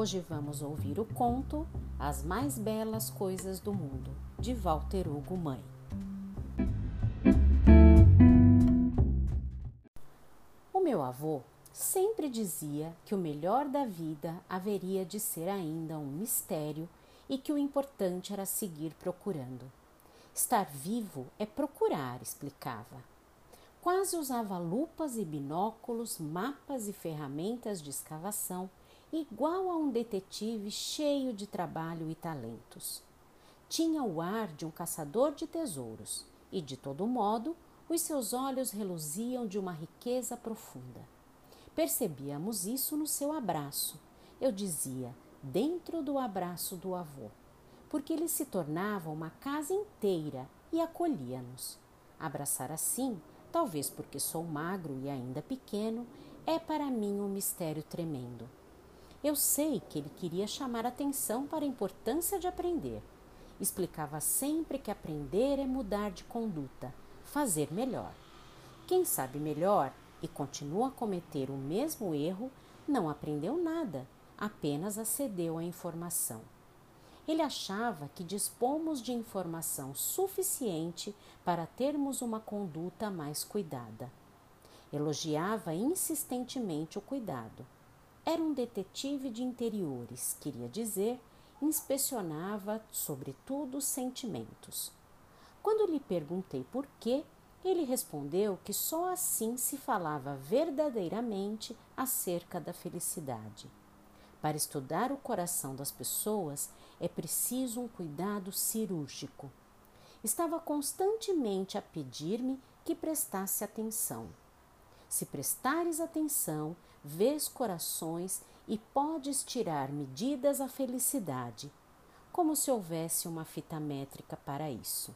Hoje vamos ouvir o conto As Mais Belas Coisas do Mundo, de Walter Hugo Mãe. O meu avô sempre dizia que o melhor da vida haveria de ser ainda um mistério e que o importante era seguir procurando. Estar vivo é procurar, explicava. Quase usava lupas e binóculos, mapas e ferramentas de escavação, igual a um detetive cheio de trabalho e talentos. Tinha o ar de um caçador de tesouros e, de todo modo, os seus olhos reluziam de uma riqueza profunda. Percebíamos isso no seu abraço. Eu dizia, dentro do abraço do avô, porque ele se tornava uma casa inteira e acolhia-nos. Abraçar assim, talvez porque sou magro e ainda pequeno, é para mim um mistério tremendo. Eu sei que ele queria chamar atenção para a importância de aprender. Explicava sempre que aprender é mudar de conduta, fazer melhor. Quem sabe melhor e continua a cometer o mesmo erro, não aprendeu nada, apenas acedeu à informação. Ele achava que dispomos de informação suficiente para termos uma conduta mais cuidada. Elogiava insistentemente o cuidado. Era um detetive de interiores, queria dizer, inspecionava, sobretudo, os sentimentos. Quando lhe perguntei por quê, ele respondeu que só assim se falava verdadeiramente acerca da felicidade. Para estudar o coração das pessoas é preciso um cuidado cirúrgico. Estava constantemente a pedir-me que prestasse atenção. Se prestares atenção, vês corações e podes tirar medidas à felicidade, como se houvesse uma fita métrica para isso.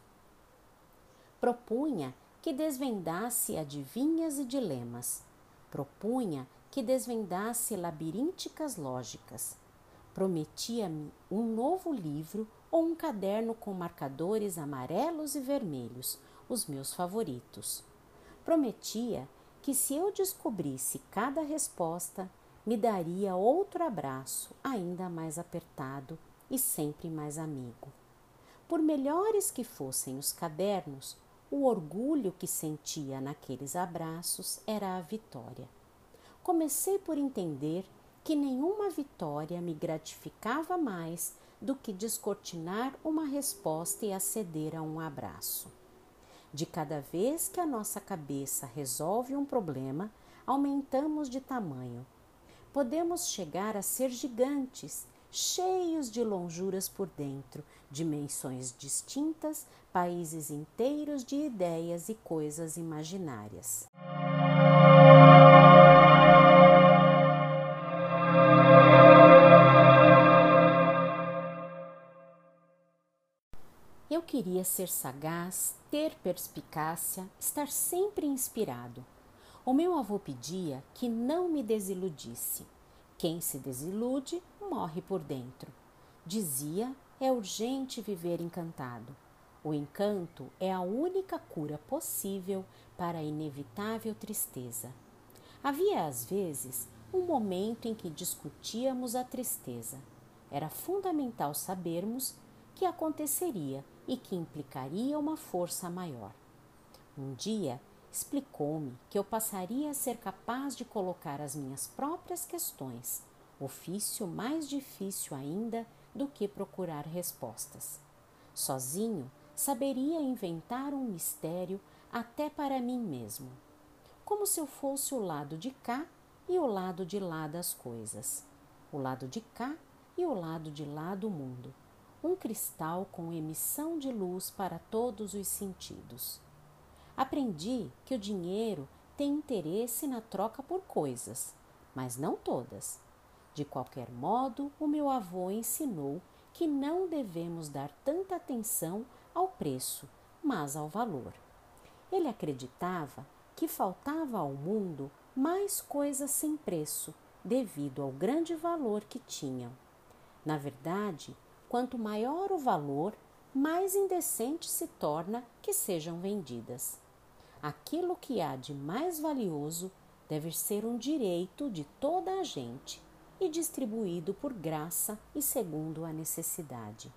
Propunha que desvendasse adivinhas e dilemas. Propunha que desvendasse labirínticas lógicas. Prometia-me um novo livro ou um caderno com marcadores amarelos e vermelhos, os meus favoritos. Prometia que se eu descobrisse cada resposta, me daria outro abraço ainda mais apertado e sempre mais amigo. Por melhores que fossem os cadernos, o orgulho que sentia naqueles abraços era a vitória. Comecei por entender que nenhuma vitória me gratificava mais do que descortinar uma resposta e aceder a um abraço. De cada vez que a nossa cabeça resolve um problema, aumentamos de tamanho. Podemos chegar a ser gigantes cheios de lonjuras por dentro, dimensões distintas, países inteiros de ideias e coisas imaginárias. Queria ser sagaz, ter perspicácia, estar sempre inspirado. O meu avô pedia que não me desiludisse. Quem se desilude morre por dentro. Dizia: é urgente viver encantado. O encanto é a única cura possível para a inevitável tristeza. Havia às vezes um momento em que discutíamos a tristeza. Era fundamental sabermos que aconteceria e que implicaria uma força maior. Um dia explicou-me que eu passaria a ser capaz de colocar as minhas próprias questões ofício mais difícil ainda do que procurar respostas. Sozinho, saberia inventar um mistério até para mim mesmo, como se eu fosse o lado de cá e o lado de lá das coisas, o lado de cá e o lado de lá do mundo, um cristal com emissão de luz para todos os sentidos. Aprendi que o dinheiro tem interesse na troca por coisas, mas não todas. De qualquer modo, o meu avô ensinou que não devemos dar tanta atenção ao preço, mas ao valor. Ele acreditava que faltava ao mundo mais coisas sem preço devido ao grande valor que tinham. Na verdade, quanto maior o valor, mais indecente se torna que sejam vendidas. Aquilo que há de mais valioso deve ser um direito de toda a gente e distribuído por graça e segundo a necessidade.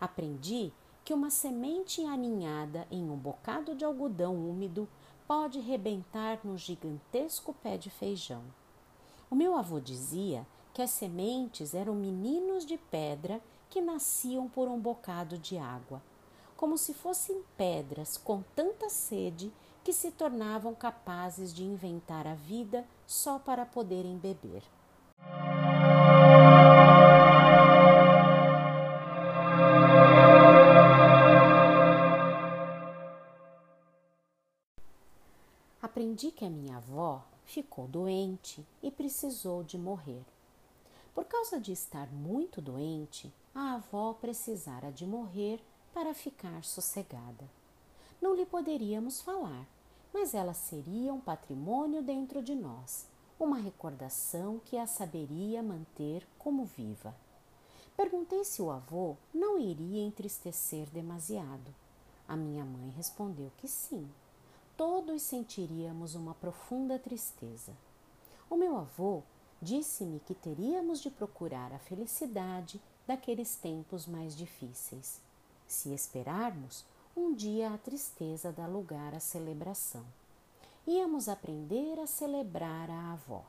Aprendi que uma semente aninhada em um bocado de algodão úmido pode rebentar no gigantesco pé de feijão. O meu avô dizia que as sementes eram meninos de pedra que nasciam por um bocado de água, como se fossem pedras com tanta sede que se tornavam capazes de inventar a vida só para poderem beber. Aprendi que a minha avó ficou doente e precisou de morrer. Por causa de estar muito doente, a avó precisara de morrer para ficar sossegada. Não lhe poderíamos falar, mas ela seria um patrimônio dentro de nós, uma recordação que a saberia manter como viva. Perguntei se o avô não iria entristecer demasiado. A minha mãe respondeu que sim. Todos sentiríamos uma profunda tristeza. O meu avô disse-me que teríamos de procurar a felicidade daqueles tempos mais difíceis. Se esperarmos, um dia a tristeza dá lugar à celebração. Íamos aprender a celebrar a avó,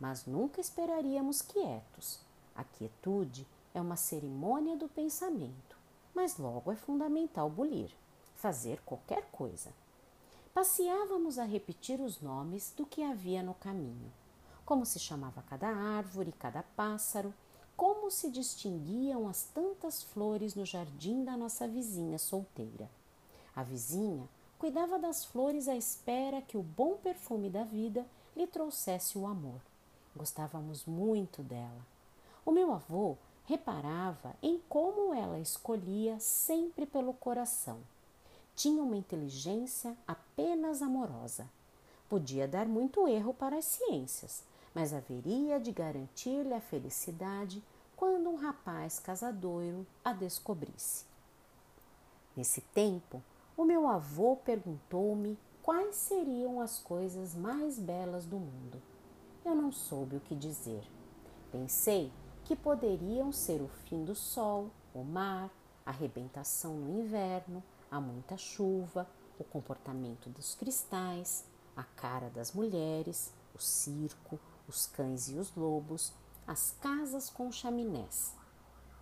mas nunca esperaríamos quietos. A quietude é uma cerimônia do pensamento, mas logo é fundamental bulir, fazer qualquer coisa. Passeávamos a repetir os nomes do que havia no caminho, como se chamava cada árvore, cada pássaro, como se distinguiam as tantas flores no jardim da nossa vizinha solteira. A vizinha cuidava das flores à espera que o bom perfume da vida lhe trouxesse o amor. Gostávamos muito dela. O meu avô reparava em como ela escolhia sempre pelo coração. Tinha uma inteligência apenas amorosa. Podia dar muito erro para as ciências, mas haveria de garantir-lhe a felicidade quando um rapaz casadoiro a descobrisse. Nesse tempo, o meu avô perguntou-me quais seriam as coisas mais belas do mundo. Eu não soube o que dizer. Pensei que poderiam ser o fim do sol, o mar, a arrebentação no inverno, a muita chuva, o comportamento dos cristais, a cara das mulheres, o circo, os cães e os lobos, as casas com chaminés.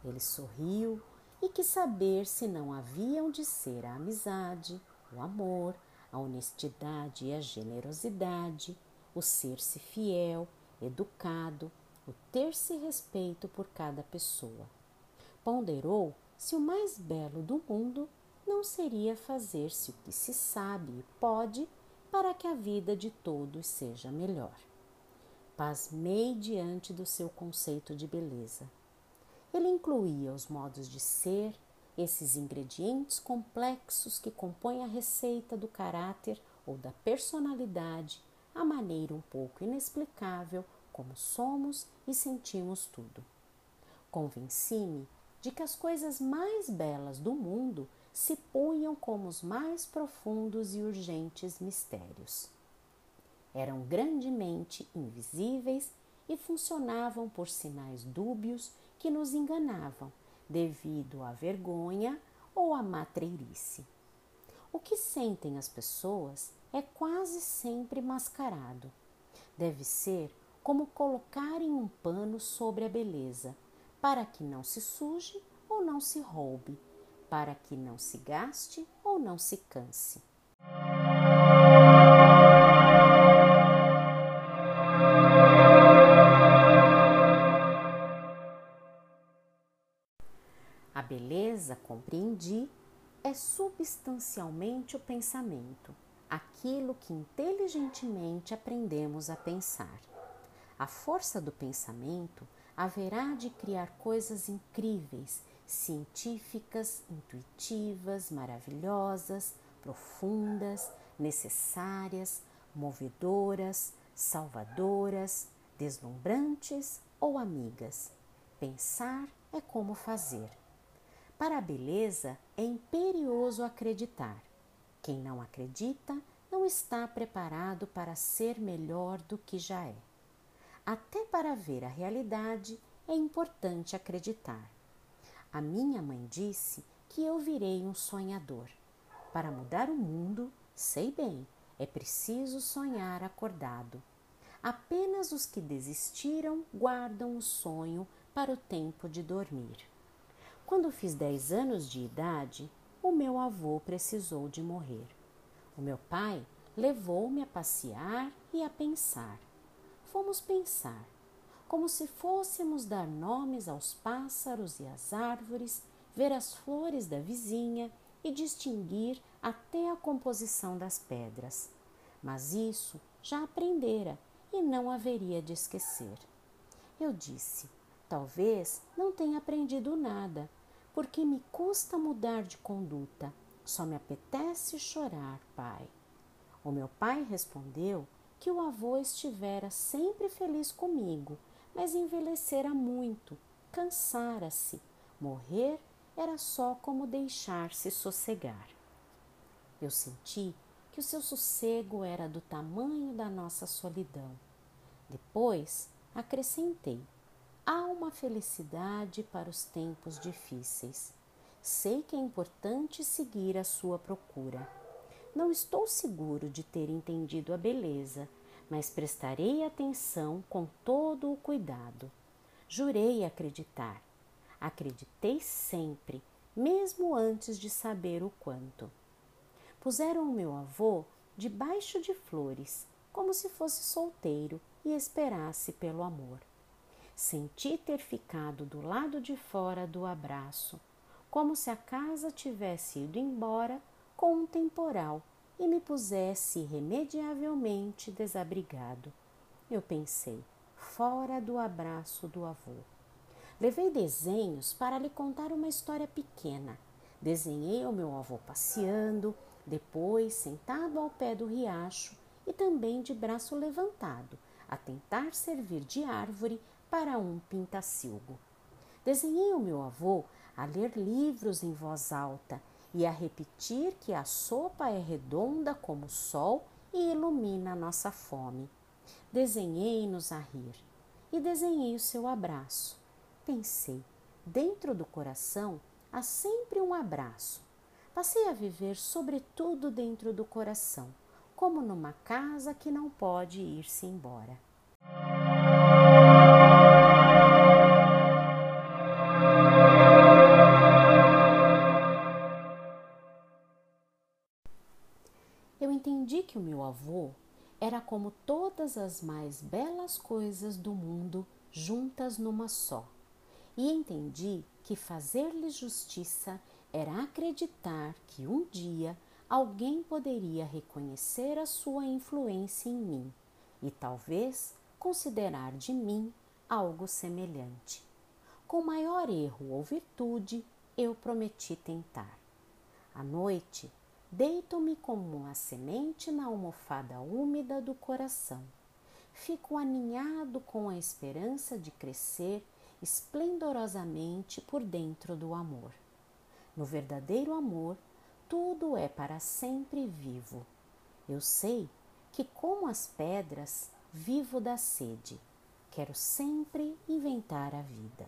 Ele sorriu e quis saber se não haviam de ser a amizade, o amor, a honestidade e a generosidade, o ser-se fiel, educado, o ter-se respeito por cada pessoa. Ponderou se o mais belo do mundo não seria fazer-se o que se sabe e pode para que a vida de todos seja melhor. Pasmei diante do seu conceito de beleza. Ele incluía os modos de ser, esses ingredientes complexos que compõem a receita do caráter ou da personalidade, a maneira um pouco inexplicável como somos e sentimos tudo. Convenci-me de que as coisas mais belas do mundo se punham como os mais profundos e urgentes mistérios eram grandemente invisíveis e funcionavam por sinais dúbios que nos enganavam devido à vergonha ou à matreirice. O que sentem as pessoas é quase sempre mascarado. Deve ser como colocarem um pano sobre a beleza, para que não se suje ou não se roube, para que não se gaste ou não se canse. É substancialmente o pensamento, aquilo que inteligentemente aprendemos a pensar. A força do pensamento haverá de criar coisas incríveis, científicas, intuitivas, maravilhosas, profundas, necessárias, movedoras, salvadoras, deslumbrantes ou amigas. Pensar é como fazer. Para a beleza é imperioso acreditar. Quem não acredita não está preparado para ser melhor do que já é. até para ver a realidade é importante acreditar. A minha mãe disse que eu virei um sonhador. Para mudar o mundo, sei bem, é preciso sonhar acordado. Apenas os que desistiram guardam o sonho para o tempo de dormir. Quando fiz 10 anos de idade, o meu avô precisou de morrer. O meu pai levou-me a passear e a pensar. Fomos pensar, como se fôssemos dar nomes aos pássaros e às árvores, ver as flores da vizinha e distinguir até a composição das pedras. Mas isso já aprendera e não haveria de esquecer. Eu disse: talvez não tenha aprendido nada, porque me custa mudar de conduta. Só me apetece chorar, pai. O meu pai respondeu que o avô estivera sempre feliz comigo, mas envelhecera muito, cansara-se. Morrer era só como deixar-se sossegar. Eu senti que o seu sossego era do tamanho da nossa solidão. Depois acrescentei: há uma felicidade para os tempos difíceis. Sei que é importante seguir a sua procura. Não estou seguro de ter entendido a beleza, mas prestarei atenção com todo o cuidado. Jurei acreditar. Acreditei sempre, mesmo antes de saber o quanto. Puseram o meu avô debaixo de flores, como se fosse solteiro e esperasse pelo amor. Senti ter ficado do lado de fora do abraço, como se a casa tivesse ido embora com um temporal e me pusesse irremediavelmente desabrigado. Eu pensei, fora do abraço do avô. Levei desenhos para lhe contar uma história pequena. Desenhei o meu avô passeando, depois sentado ao pé do riacho e também de braço levantado, a tentar servir de árvore para um pintacilgo. Desenhei o meu avô a ler livros em voz alta e a repetir que a sopa é redonda como o sol e ilumina a nossa fome. Desenhei-nos a rir e desenhei o seu abraço. Pensei, dentro do coração há sempre um abraço. Passei a viver sobretudo dentro do coração, como numa casa que não pode ir-se embora. Que o meu avô era como todas as mais belas coisas do mundo juntas numa só. E entendi que fazer-lhe justiça era acreditar que um dia alguém poderia reconhecer a sua influência em mim e talvez considerar de mim algo semelhante. Com maior erro ou virtude, eu prometi tentar. À noite, Deito-me como uma semente na almofada úmida do coração. Fico aninhado com a esperança de crescer esplendorosamente por dentro do amor. No verdadeiro amor, tudo é para sempre vivo. Eu sei que, como as pedras, vivo da sede. Quero sempre inventar a vida.